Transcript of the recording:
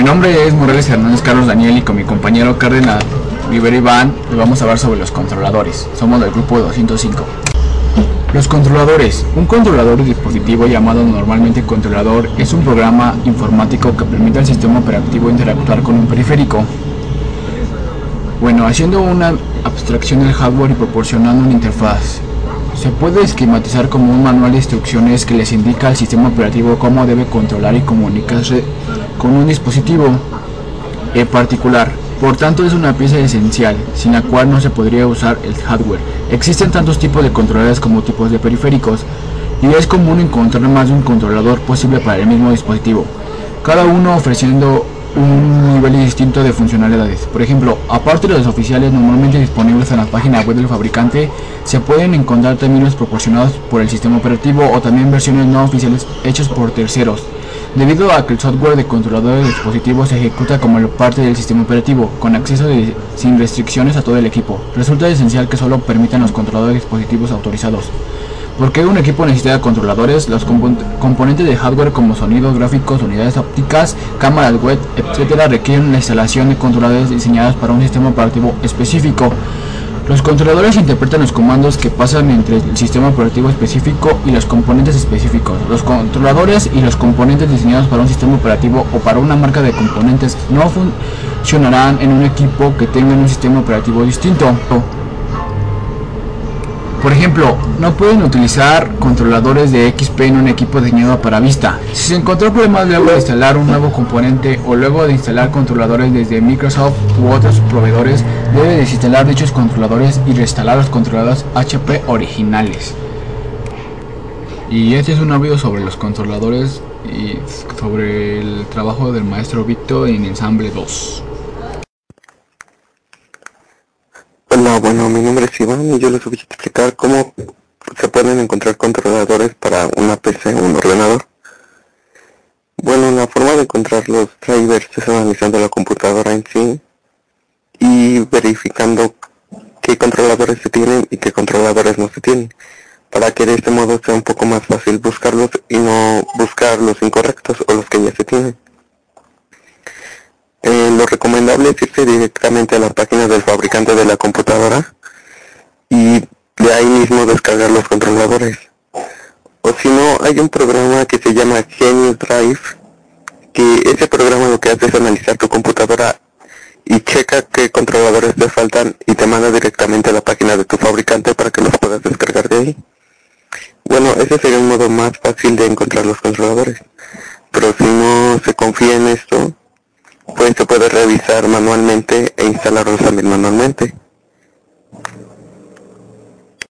Mi nombre es Morales Hernández Carlos Daniel y con mi compañero Cárdenas Rivera Iván vamos a hablar sobre los controladores. Somos del grupo 205. Los controladores. Un controlador de dispositivo llamado normalmente controlador es un programa informático que permite al sistema operativo interactuar con un periférico. Bueno, haciendo una abstracción del hardware y proporcionando una interfaz. Se puede esquematizar como un manual de instrucciones que les indica al sistema operativo cómo debe controlar y comunicarse con un dispositivo en particular. Por tanto es una pieza esencial, sin la cual no se podría usar el hardware. Existen tantos tipos de controladores como tipos de periféricos, y es común encontrar más de un controlador posible para el mismo dispositivo, cada uno ofreciendo un nivel distinto de funcionalidades. Por ejemplo, aparte de los oficiales normalmente disponibles en la página web del fabricante, se pueden encontrar términos proporcionados por el sistema operativo o también versiones no oficiales hechas por terceros. Debido a que el software de controlador de dispositivos se ejecuta como parte del sistema operativo, con acceso sin restricciones a todo el equipo, resulta esencial que solo permitan los controladores de dispositivos autorizados. Porque un equipo necesita controladores, los componentes de hardware como sonidos, gráficos, unidades ópticas, cámaras web, etc. requieren la instalación de controladores diseñados para un sistema operativo específico. Los controladores interpretan los comandos que pasan entre el sistema operativo específico y los componentes específicos. Los controladores y los componentes diseñados para un sistema operativo o para una marca de componentes no funcionarán en un equipo que tenga un sistema operativo distinto. Por ejemplo, no pueden utilizar controladores de XP en un equipo diseñado para vista. Si se encontró problemas luego de instalar un nuevo componente o luego de instalar controladores desde Microsoft u otros proveedores, debe desinstalar dichos controladores y reinstalar los controladores HP originales. Y este es un audio sobre los controladores y sobre el trabajo del maestro Víctor en Ensamble 2. Hola, bueno, mi nombre es Iván y yo les voy a explicar cómo se pueden encontrar controladores para una PC o un ordenador. Bueno, la forma de encontrar los drivers es analizando la computadora en sí y verificando qué controladores se tienen y qué controladores no se tienen, para que de este modo sea un poco más fácil buscarlos y no buscar los incorrectos o los que ya se tienen. Recomendable irse directamente a la página del fabricante de la computadora y de ahí mismo descargar los controladores. O si no, hay un programa que se llama Genius Drive, que ese programa lo que hace es analizar tu computadora y checa qué controladores te faltan y te manda directamente a la página de tu fabricante para que los puedas descargar de ahí. Bueno, ese sería un modo más fácil de encontrar los controladores. Pero si no se confía en esto, pues se puede revisar manualmente e instalarlos también manualmente.